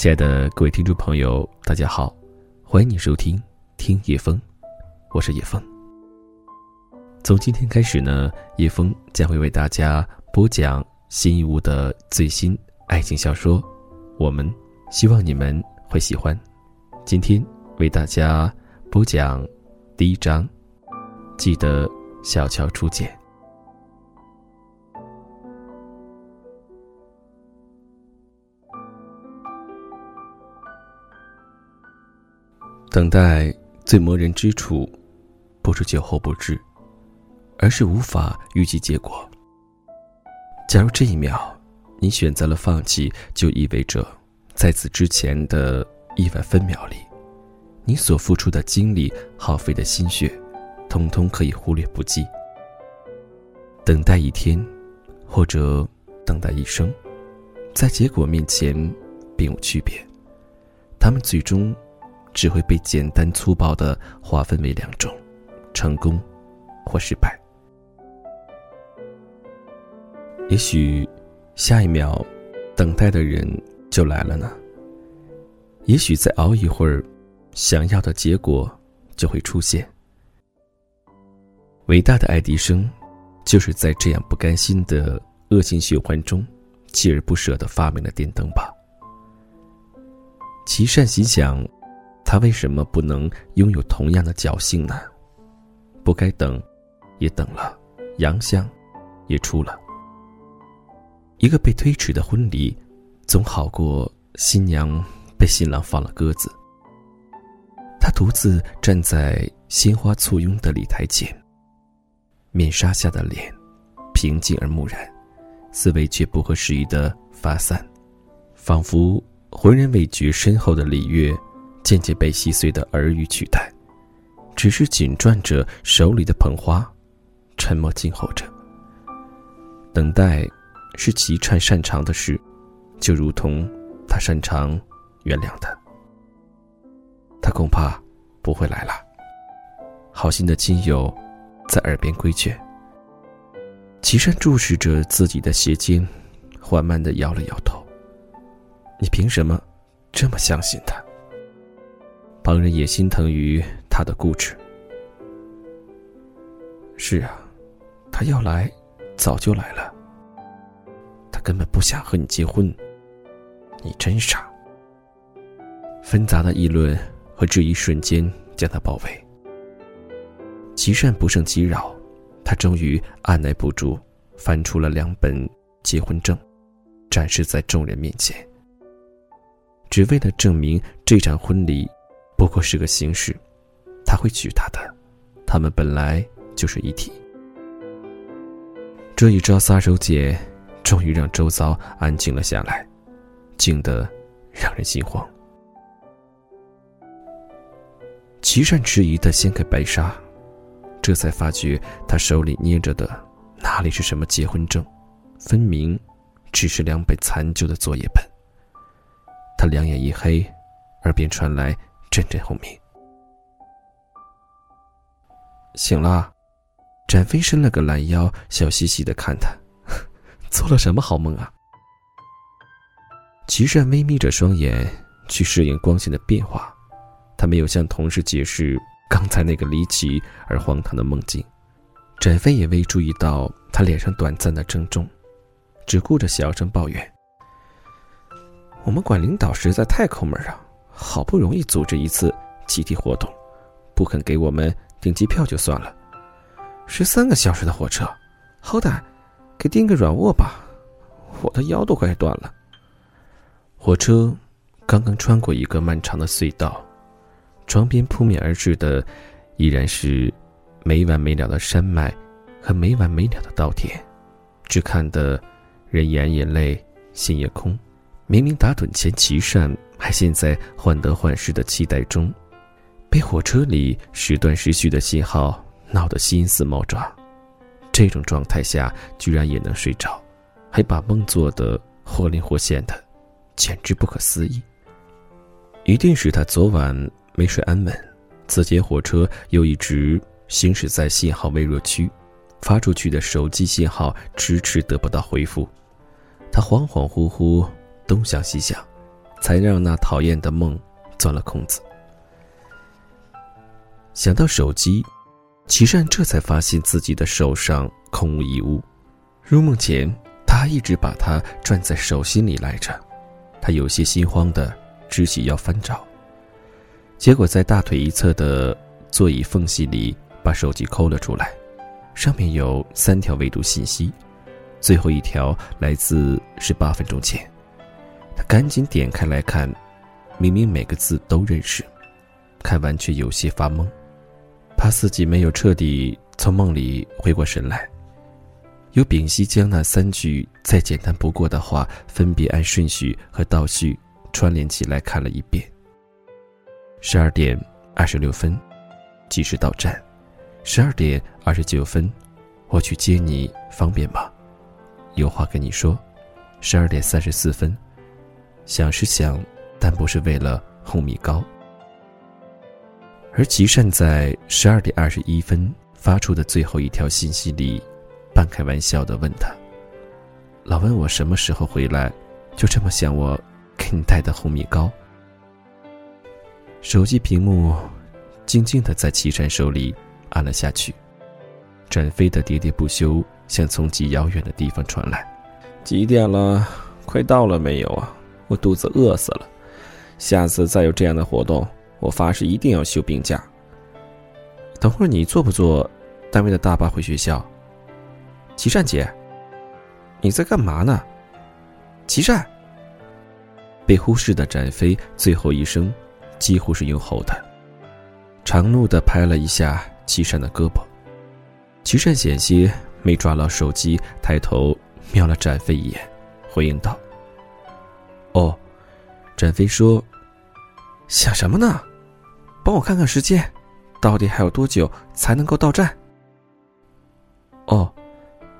亲爱的各位听众朋友，大家好，欢迎你收听《听叶风》，我是叶风。从今天开始呢，叶风将会为大家播讲新一物的最新爱情小说，我们希望你们会喜欢。今天为大家播讲第一章，记得小桥初见。等待最磨人之处，不是酒后不治，而是无法预计结果。假如这一秒你选择了放弃，就意味着在此之前的亿万分秒里，你所付出的精力、耗费的心血，通通可以忽略不计。等待一天，或者等待一生，在结果面前并无区别。他们最终。只会被简单粗暴的划分为两种：成功或失败。也许下一秒，等待的人就来了呢。也许再熬一会儿，想要的结果就会出现。伟大的爱迪生，就是在这样不甘心的恶性循环中，锲而不舍的发明了电灯吧。其善心想。他为什么不能拥有同样的侥幸呢？不该等，也等了，洋相，也出了。一个被推迟的婚礼，总好过新娘被新郎放了鸽子。他独自站在鲜花簇拥的礼台前，面纱下的脸，平静而木然，思维却不合时宜的发散，仿佛浑然未觉身后的礼乐。渐渐被细碎的耳语取代，只是紧攥着手里的捧花，沉默静候着。等待，是齐灿擅长的事，就如同他擅长原谅的。他恐怕不会来了。好心的亲友在耳边规劝。齐善注视着自己的鞋尖，缓慢的摇了摇头。你凭什么这么相信他？旁人也心疼于他的固执。是啊，他要来，早就来了。他根本不想和你结婚。你真傻。纷杂的议论和质疑瞬间将他包围。齐善不胜其扰，他终于按耐不住，翻出了两本结婚证，展示在众人面前，只为了证明这场婚礼。不过是个形式，他会娶她的，他们本来就是一体。这一招撒手锏，终于让周遭安静了下来，静得让人心慌。齐善迟疑的掀开白纱，这才发觉他手里捏着的哪里是什么结婚证，分明只是两本残旧的作业本。他两眼一黑，耳边传来。阵阵轰鸣。醒了，展飞伸了个懒腰，笑嘻嘻的看他，做了什么好梦啊？齐善微眯着双眼去适应光线的变化，他没有向同事解释刚才那个离奇而荒唐的梦境。展飞也未注意到他脸上短暂的郑重，只顾着小声抱怨：“我们管领导实在太抠门啊。”好不容易组织一次集体活动，不肯给我们订机票就算了，十三个小时的火车，好歹给订个软卧吧，我的腰都快断了。火车刚刚穿过一个漫长的隧道，窗边扑面而至的依然是没完没了的山脉和没完没了的稻田，只看得人眼也累，心也空。明明打盹前，齐善还陷在患得患失的期待中，被火车里时断时续的信号闹得心似猫爪。这种状态下居然也能睡着，还把梦做得活灵活现的，简直不可思议。一定是他昨晚没睡安稳，此节火车又一直行驶在信号微弱区，发出去的手机信号迟迟得不到回复，他恍恍惚惚。东想西想，才让那讨厌的梦钻了空子。想到手机，齐善这才发现自己的手上空无一物。入梦前，他一直把它攥在手心里来着。他有些心慌的直起腰翻找，结果在大腿一侧的座椅缝隙里把手机抠了出来，上面有三条未读信息，最后一条来自十八分钟前。赶紧点开来看，明明每个字都认识，看完却有些发懵，怕自己没有彻底从梦里回过神来。又屏息将那三句再简单不过的话，分别按顺序和倒序串联起来看了一遍。十二点二十六分，及时到站。十二点二十九分，我去接你，方便吗？有话跟你说。十二点三十四分，想是想，但不是为了红米糕。而吉善在十二点二十一分发出的最后一条信息里。半开玩笑的问他：“老问我什么时候回来，就这么想我给你带的红米糕。”手机屏幕静静的在齐善手里按了下去，展飞的喋喋不休像从极遥远的地方传来：“几点了？快到了没有啊？我肚子饿死了！下次再有这样的活动，我发誓一定要休病假。等会儿你坐不坐单位的大巴回学校？”齐善姐，你在干嘛呢？齐善。被忽视的展飞最后一声，几乎是用吼的，长怒的拍了一下齐善的胳膊。齐善险些没抓牢手机，抬头瞄了展飞一眼，回应道：“哦。”展飞说：“想什么呢？帮我看看时间，到底还有多久才能够到站？”哦。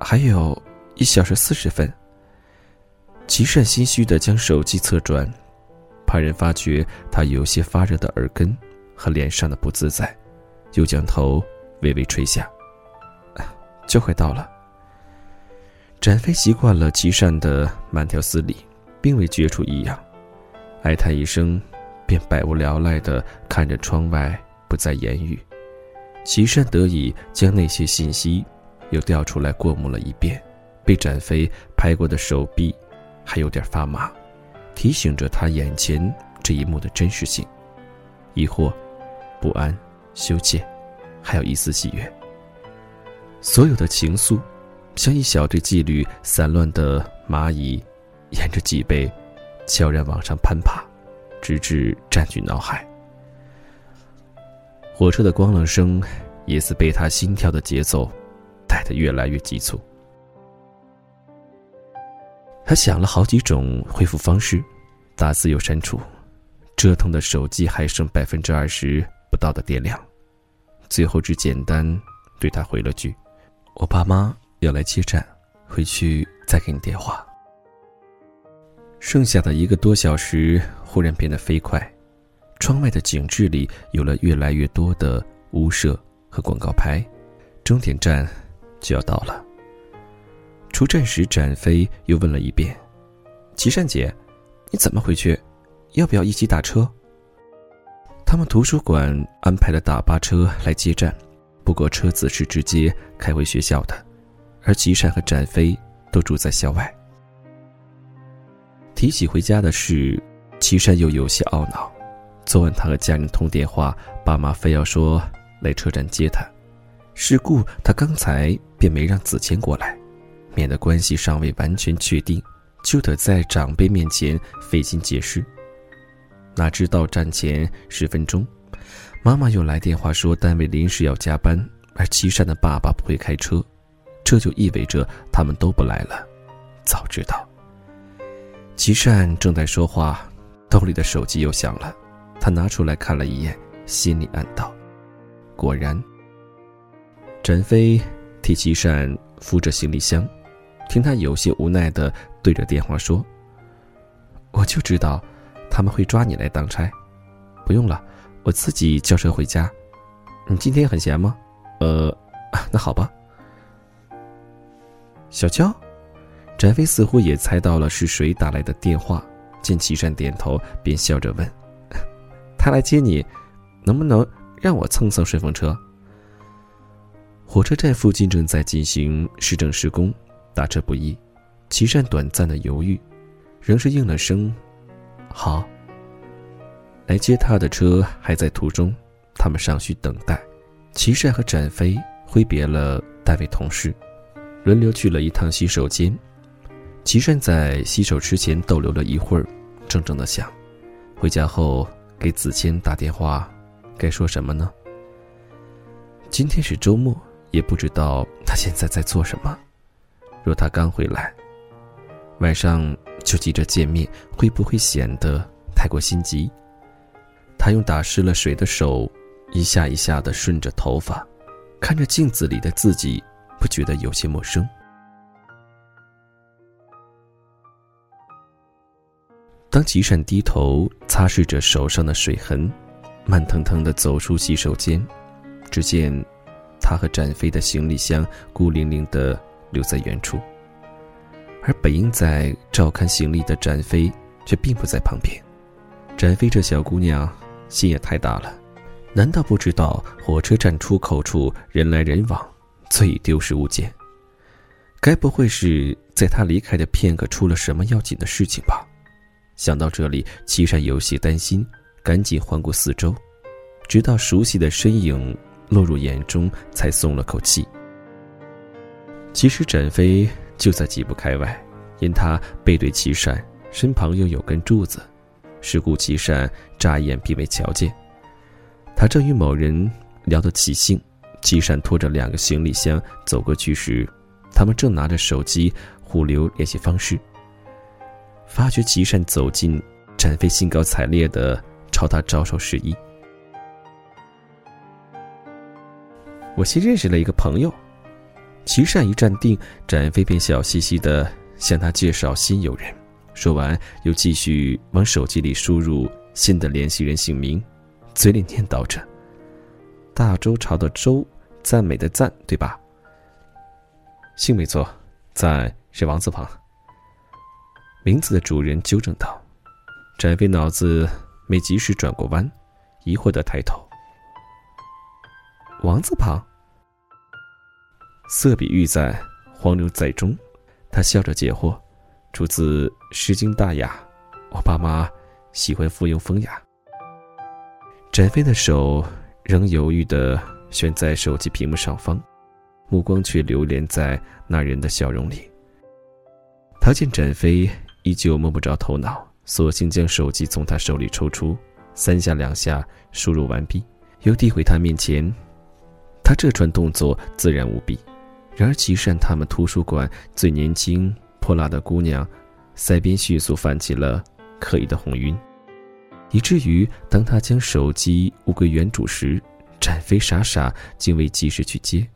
还有一小时四十分。齐善心虚的将手机侧转，怕人发觉他有些发热的耳根和脸上的不自在，又将头微微垂下。就快到了。展飞习惯了齐善的慢条斯理，并未觉出异样，哀叹一声，便百无聊赖的看着窗外，不再言语。齐善得以将那些信息。又调出来过目了一遍，被展飞拍过的手臂还有点发麻，提醒着他眼前这一幕的真实性。疑惑、不安、羞怯，还有一丝喜悦。所有的情愫，像一小队纪律散乱的蚂蚁，沿着脊背悄然往上攀爬，直至占据脑海。火车的咣啷声，也似被他心跳的节奏。带的越来越急促，他想了好几种恢复方式，打字又删除，折腾的手机还剩百分之二十不到的电量，最后只简单对他回了句：“我爸妈要来接站，回去再给你电话。”剩下的一个多小时忽然变得飞快，窗外的景致里有了越来越多的屋舍和广告牌，终点站。就要到了。出站时，展飞又问了一遍：“齐善姐，你怎么回去？要不要一起打车？”他们图书馆安排了大巴车来接站，不过车子是直接开回学校的，而齐善和展飞都住在校外。提起回家的事，齐善又有些懊恼。昨晚他和家人通电话，爸妈非要说来车站接他。事故，他刚才便没让子谦过来，免得关系尚未完全确定，就得在长辈面前费心解释。哪知到站前十分钟，妈妈又来电话说单位临时要加班，而齐善的爸爸不会开车，这就意味着他们都不来了。早知道。齐善正在说话，兜里的手机又响了，他拿出来看了一眼，心里暗道：果然。展飞替齐善扶着行李箱，听他有些无奈的对着电话说：“我就知道他们会抓你来当差，不用了，我自己叫车回家。你今天很闲吗？呃，那好吧。”小娇，展飞似乎也猜到了是谁打来的电话，见齐善点头，便笑着问：“ 他来接你，能不能让我蹭蹭顺风车？”火车站附近正在进行市政施工，打车不易。齐善短暂的犹豫，仍是应了声：“好。”来接他的车还在途中，他们尚需等待。齐善和展飞挥别了单位同事，轮流去了一趟洗手间。齐善在洗手池前逗留了一会儿，怔怔的想：回家后给子谦打电话，该说什么呢？今天是周末，也不知道他现在在做什么。若他刚回来，晚上就急着见面，会不会显得太过心急？他用打湿了水的手，一下一下的顺着头发，看着镜子里的自己，不觉得有些陌生。当吉善低头擦拭着手上的水痕，慢腾腾的走出洗手间，只见他和展飞的行李箱孤零零的留在原处，而本应在照看行李的展飞却并不在旁边。展飞这小姑娘。心也太大了，难道不知道火车站出口处人来人往，最丢失物件？该不会是在他离开的片刻出了什么要紧的事情吧？想到这里，齐善有些担心，赶紧环顾四周，直到熟悉的身影落入眼中，才松了口气。其实展飞就在几步开外，因他背对齐善，身旁又有根柱子。是顾齐善乍眼并未瞧见，他正与某人聊得起兴。齐善拖着两个行李箱走过去时，他们正拿着手机互留联系方式。发觉齐善走近，展飞兴高采烈的朝他招手示意。我新认识了一个朋友。齐善一站定，展飞便笑嘻嘻的向他介绍新友人。说完，又继续往手机里输入新的联系人姓名，嘴里念叨着：“大周朝的周，赞美的赞，对吧？”姓没错，赞是王字旁。名字的主人纠正道。展飞脑子没及时转过弯，疑惑的抬头：“王字旁？”色比玉在，黄牛在中。他笑着解惑。出自《诗经·大雅》，我爸妈喜欢附庸风雅。展飞的手仍犹豫地悬在手机屏幕上方，目光却流连在那人的笑容里。他见展飞依旧摸不着头脑，索性将手机从他手里抽出，三下两下输入完毕，又递回他面前。他这串动作自然无比，然而齐善他们图书馆最年轻。泼辣的姑娘，腮边迅速泛起了刻意的红晕，以至于当他将手机物归原主时，展飞傻傻竟未及时去接。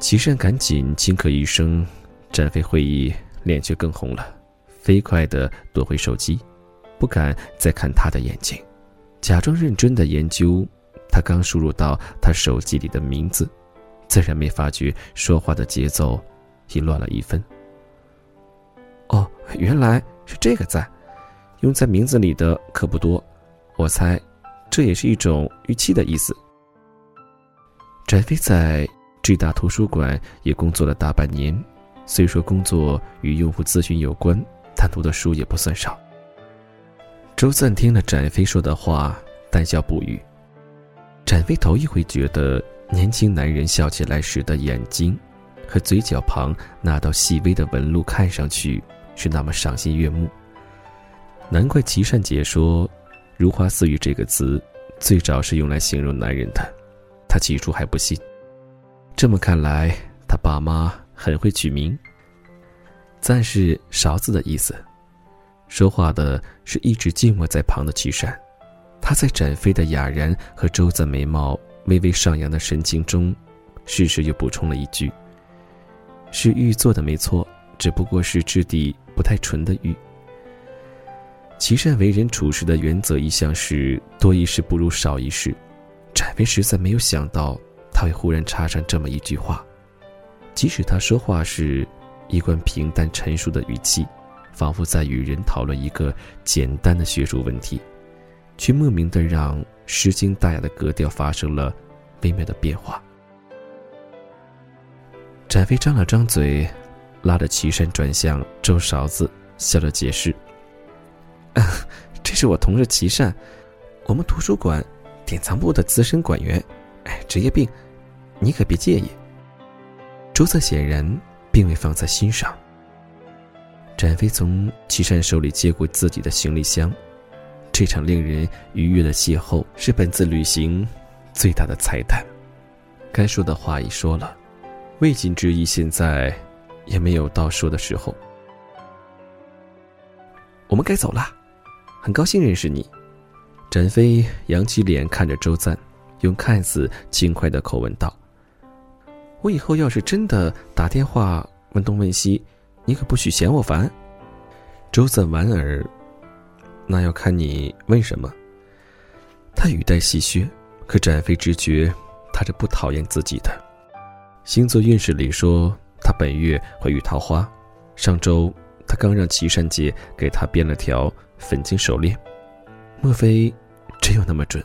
齐善赶紧轻咳一声，展飞会意，脸却更红了，飞快地夺回手机，不敢再看他的眼睛，假装认真的研究他刚输入到他手机里的名字，自然没发觉说话的节奏。已乱了一分。哦，原来是这个赞，用在名字里的可不多，我猜，这也是一种预期的意思。翟飞在浙大图书馆也工作了大半年，虽说工作与用户咨询有关，但读的书也不算少。周赞听了展飞说的话，淡笑不语。展飞头一回觉得年轻男人笑起来时的眼睛。和嘴角旁那道细微的纹路看上去是那么赏心悦目。难怪齐善姐说“如花似玉”这个词最早是用来形容男人的，他起初还不信。这么看来，他爸妈很会取名。赞是勺子的意思。说话的是一直静默在旁的齐善，他在展飞的哑然和周赞眉毛微微上扬的神情中，适时又补充了一句。是玉做的没错，只不过是质地不太纯的玉。齐善为人处事的原则一向是多一事不如少一事，展飞实在没有想到他会忽然插上这么一句话。即使他说话是一贯平淡陈述的语气，仿佛在与人讨论一个简单的学术问题，却莫名的让诗经大雅的格调发生了微妙的变化。展飞张了张嘴，拉着岐山转向周勺子，笑着解释：“ 这是我同事岐山，我们图书馆典藏部的资深馆员，哎，职业病，你可别介意。”周策显然并未放在心上。展飞从齐善手里接过自己的行李箱，这场令人愉悦的邂逅是本次旅行最大的彩蛋。该说的话已说了，未尽之意，现在也没有到说的时候。我们该走了，很高兴认识你。展飞扬起脸看着周赞，用看似轻快的口吻道：“我以后要是真的打电话问东问西。”你可不许嫌我烦，周赞莞尔。那要看你问什么。他语带戏谑，可展飞直觉他是不讨厌自己的。星座运势里说他本月会遇桃花，上周他刚让岐山姐给他编了条粉晶手链，莫非真有那么准？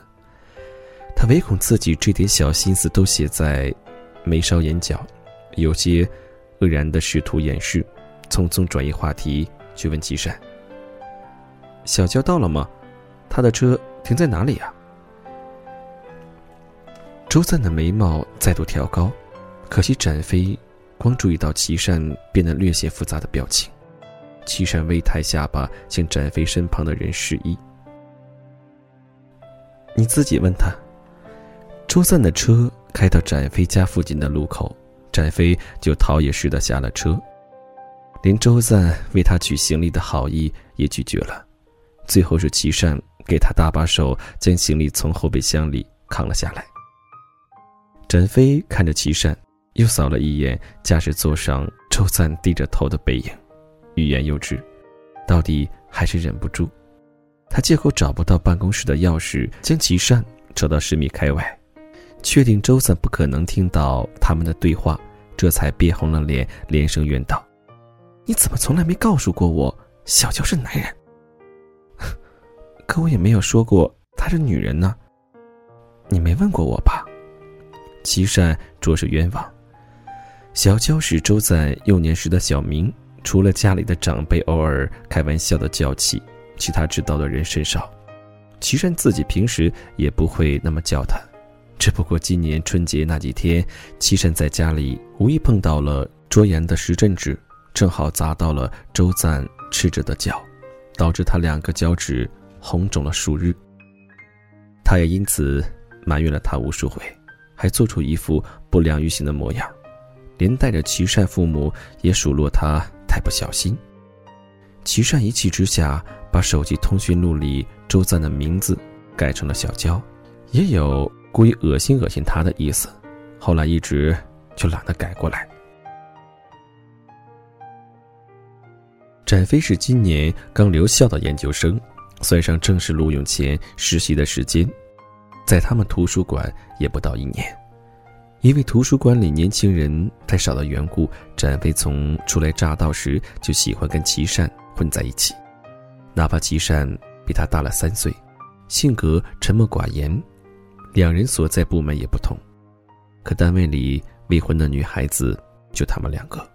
他唯恐自己这点小心思都写在眉梢眼角，有些愕然的试图掩饰。匆匆转移话题，去问齐善：“小娇到了吗？他的车停在哪里呀？”周赞的眉毛再度调高，可惜展飞光注意到齐善变得略显复杂的表情。齐善微抬下巴，向展飞身旁的人示意：“你自己问他。”周赞的车开到展飞家附近的路口，展飞就逃也似的下了车。连周赞为他取行李的好意也拒绝了，最后是齐善给他搭把手，将行李从后备箱里扛了下来。展飞看着齐善，又扫了一眼驾驶座上周赞低着头的背影，欲言又止，到底还是忍不住。他借口找不到办公室的钥匙，将齐善扯到十米开外，确定周赞不可能听到他们的对话，这才憋红了脸，连声怨道。你怎么从来没告诉过我，小娇是男人？可我也没有说过她是女人呢。你没问过我吧？齐善着实冤枉。小娇是周赞幼年时的小名，除了家里的长辈偶尔开玩笑的叫起，其他知道的人甚少。齐善自己平时也不会那么叫他，只不过今年春节那几天，齐善在家里无意碰到了卓言的时阵纸。正好砸到了周赞赤着的脚，导致他两个脚趾红肿了数日。他也因此埋怨了他无数回，还做出一副不良于行的模样，连带着齐善父母也数落他太不小心。齐善一气之下，把手机通讯录里周赞的名字改成了小娇，也有故意恶心恶心他的意思，后来一直就懒得改过来。展飞是今年刚留校的研究生，算上正式录用前实习的时间，在他们图书馆也不到一年。因为图书馆里年轻人太少的缘故，展飞从初来乍到时就喜欢跟齐善混在一起，哪怕齐善比他大了三岁，性格沉默寡言，两人所在部门也不同，可单位里未婚的女孩子就他们两个。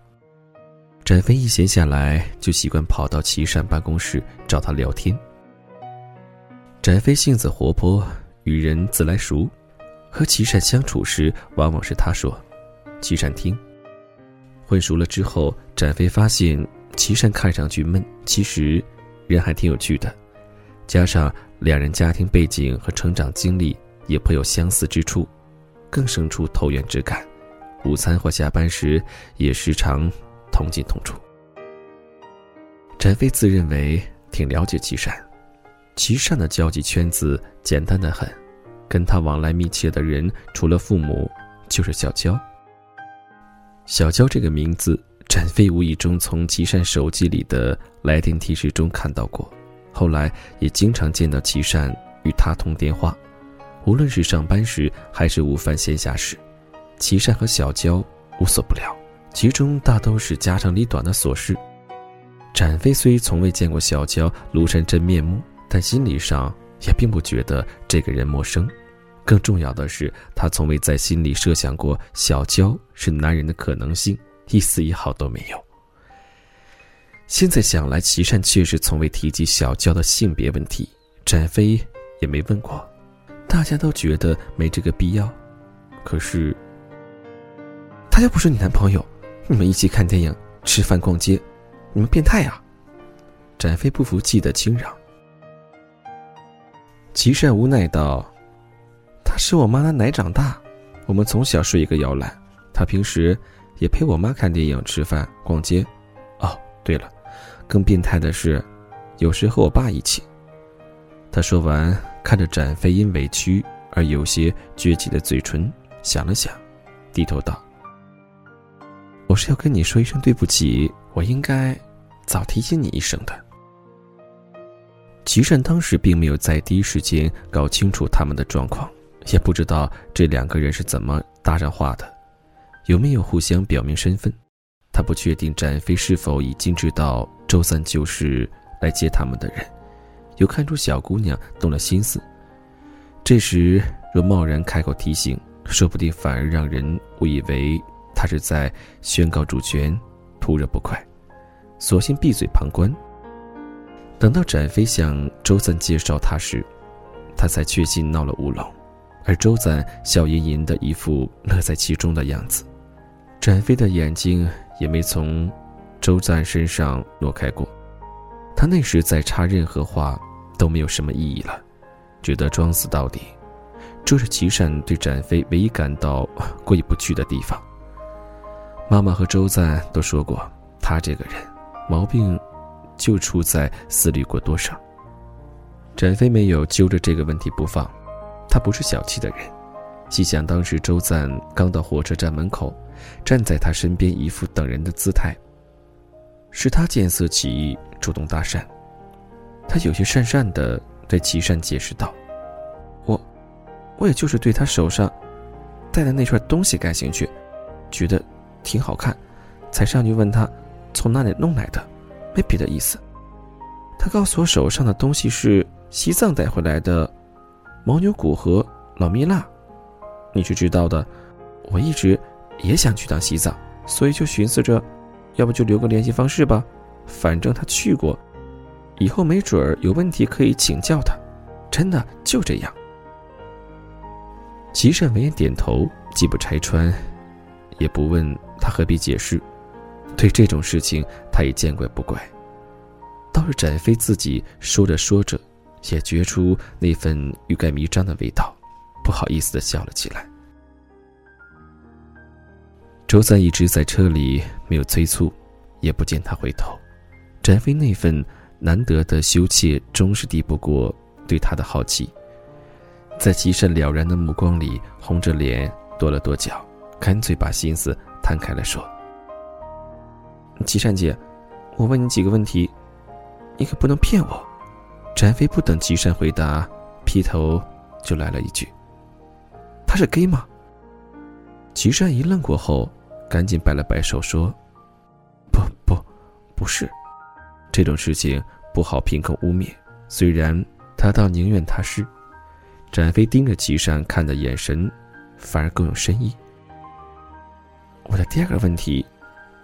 展飞一闲下来，就习惯跑到齐善办公室找他聊天。展飞性子活泼，与人自来熟，和齐善相处时，往往是他说，齐善听。混熟了之后，展飞发现齐善看上去闷，其实人还挺有趣的。加上两人家庭背景和成长经历也颇有相似之处，更生出投缘之感。午餐或下班时，也时常。同进同出。展飞自认为挺了解齐善，齐善的交际圈子简单的很，跟他往来密切的人除了父母就是小娇。小娇这个名字，展飞无意中从齐善手机里的来电提示中看到过，后来也经常见到齐善与他通电话，无论是上班时还是午饭闲暇时，齐善和小娇无所不聊。其中大都是家长里短的琐事。展飞虽从未见过小娇庐山真面目，但心理上也并不觉得这个人陌生。更重要的是，他从未在心里设想过小娇是男人的可能性，一丝一毫都没有。现在想来，齐善确实从未提及小娇的性别问题，展飞也没问过。大家都觉得没这个必要，可是他又不是你男朋友，你们一起看电影、吃饭、逛街，你们变态呀！展飞不服气的轻嚷。齐善无奈道。他是我妈的奶长大，我们从小睡一个摇篮。他平时也陪我妈看电影、吃饭、逛街。哦，对了，更变态的是，有时和我爸一起。他说完，看着展飞因委屈而有些撅起的嘴唇，想了想，低头道：“我是要跟你说一声对不起，我应该早提醒你一声的。”齐善当时并没有在第一时间搞清楚他们的状况。也不知道这两个人是怎么搭上话的，有没有互相表明身份？他不确定展飞是否已经知道周三就是来接他们的人，又看出小姑娘动了心思。这时若贸然开口提醒，说不定反而让人误以为他是在宣告主权，图惹不快，索性闭嘴旁观。等到展飞向周赞介绍他时，他才确信闹了乌龙。而周赞笑吟吟的一副乐在其中的样子，展飞的眼睛也没从周赞身上挪开过。他那时再插任何话都没有什么意义了，只得装死到底。这是齐善对展飞唯一感到过意不去的地方。妈妈和周赞都说过，他这个人毛病就出在思虑过多少。展飞没有揪着这个问题不放。他不是小气的人，细想当时周赞刚到火车站门口，站在他身边一副等人的姿态。是他见色起意，主动搭讪。他有些讪讪的对齐善解释道：“我，我也就是对他手上戴的那串东西感兴趣，觉得挺好看，才上去问他从哪里弄来的，没别的意思。他告诉我手上的东西是西藏带回来的。”牦牛骨和老蜜蜡，你是知道的。我一直也想去趟西藏，所以就寻思着，要不就留个联系方式吧。反正他去过，以后没准儿有问题可以请教他。真的就这样。齐善闻言点头，既不拆穿，也不问他何必解释。对这种事情，他也见怪不怪。倒是展飞自己说着说着。也觉出那份欲盖弥彰的味道，不好意思的笑了起来。周三一直在车里，没有催促，也不见他回头。展飞那份难得的羞怯，终是抵不过对他的好奇。在齐善了然的目光里，红着脸跺了跺脚，干脆把心思摊开了说：“齐善姐，我问你几个问题，你可不能骗我。”展飞不等吉善回答，劈头就来了一句：“他是 gay 吗？”吉善一愣过后，赶紧摆了摆手说：“不不，不是，这种事情不好凭空污蔑。虽然他倒宁愿他是。”展飞盯着齐善看的眼神，反而更有深意。我的第二个问题，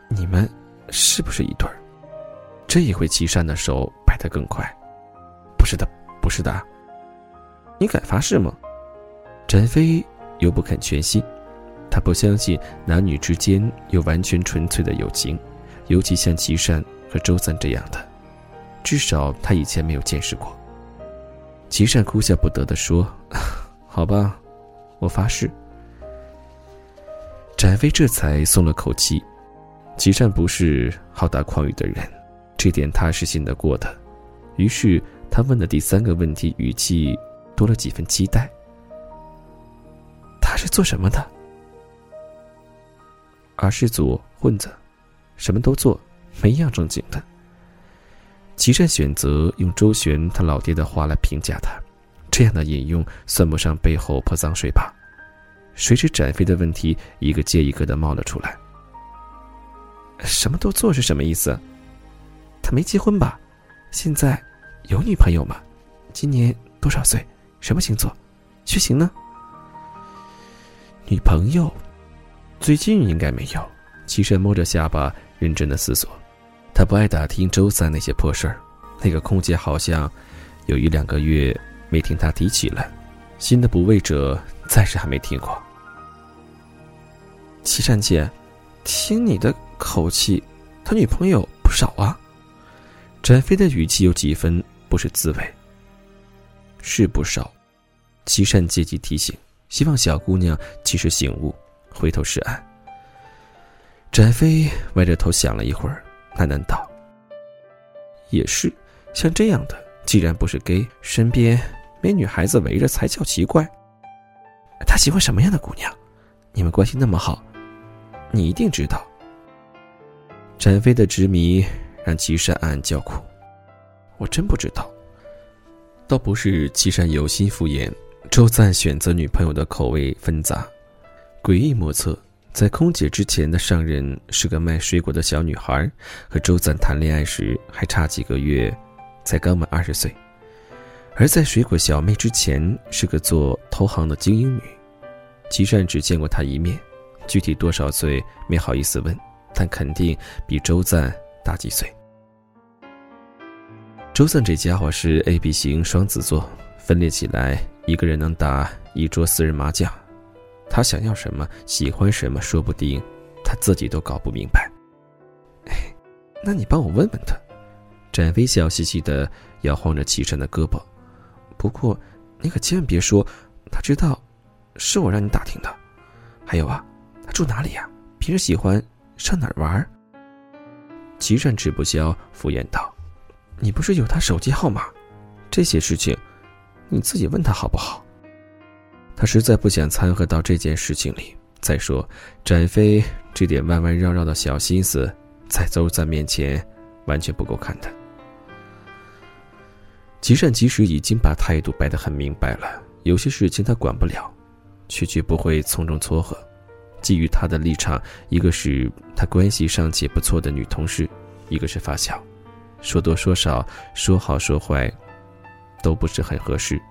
你们是不是一对儿？这一回，齐善的手摆得更快。不是的，不是的。你敢发誓吗？展飞又不肯全信，他不相信男女之间有完全纯粹的友情，尤其像齐善和周三这样的，至少他以前没有见识过。齐善哭笑不得的说：“ 好吧，我发誓。”展飞这才松了口气。齐善不是好大诳语的人，这点他是信得过的。于是。他问的第三个问题，语气多了几分期待。他是做什么的？儿时组混子，什么都做，没一样正经的。齐善选择用周旋他老爹的话来评价他，这样的引用算不上背后泼脏水吧？谁知展飞的问题一个接一个的冒了出来。什么都做是什么意思？他没结婚吧？现在有女朋友吗？今年多少岁？什么星座？血型呢？女朋友，最近应该没有。齐善摸着下巴，认真的思索。他不爱打听周三那些破事儿，那个空姐好像有一两个月没听他提起了。新的补位者暂时还没听过。齐善姐，听你的口气，他女朋友不少啊。展飞的语气有几分不是滋味。是不少，齐善借机提醒，希望小姑娘及时醒悟，回头是岸。展飞歪着头想了一会儿，喃喃道：“也是，像这样的，既然不是 gay，身边没女孩子围着才叫奇怪。他喜欢什么样的姑娘？你们关系那么好，你一定知道。”展飞的执迷让齐善暗暗叫苦，我真不知道。倒不是岐山有心敷衍，周赞选择女朋友的口味纷杂，诡异莫测。在空姐之前的上任是个卖水果的小女孩，和周赞谈恋爱时还差几个月，才刚满二十岁；而在水果小妹之前是个做投行的精英女。齐善只见过她一面，具体多少岁没好意思问，但肯定比周赞大几岁。周赞这家伙是 A B 型双子座，分裂起来一个人能打一桌私人麻将。他想要什么，喜欢什么，说不定他自己都搞不明白。哎，那你帮我问问他。展飞笑嘻嘻的摇晃着齐善的胳膊。不过，你可千万别说，他知道是我让你打听的。还有啊，他住哪里呀？平时喜欢上哪儿玩？齐善吃不消敷衍道。你不是有他手机号码？这些事情，你自己问他好不好？他实在不想掺和到这件事情里。再说，展飞这点弯弯绕绕的小心思，在邹赞面前完全不够看的。吉善其实已经把态度摆得很明白了，有些事情他管不了，却绝不会从中撮合。基于他的立场，一个是他关系尚且不错的女同事，一个是发小。说多说少，说好说坏，都不是很合适。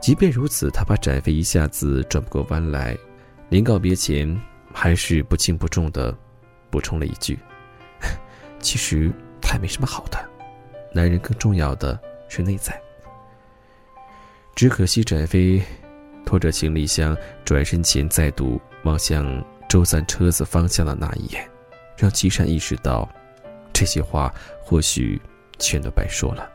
即便如此，他把展飞一下子转不过弯来，临告别前，还是不轻不重的补充了一句：“ 其实他也没什么好的，男人更重要的是内在。”只可惜展飞拖着行李箱转身前，再度望向周三车子方向的那一眼，让齐善意识到。这些话或许全都白说了。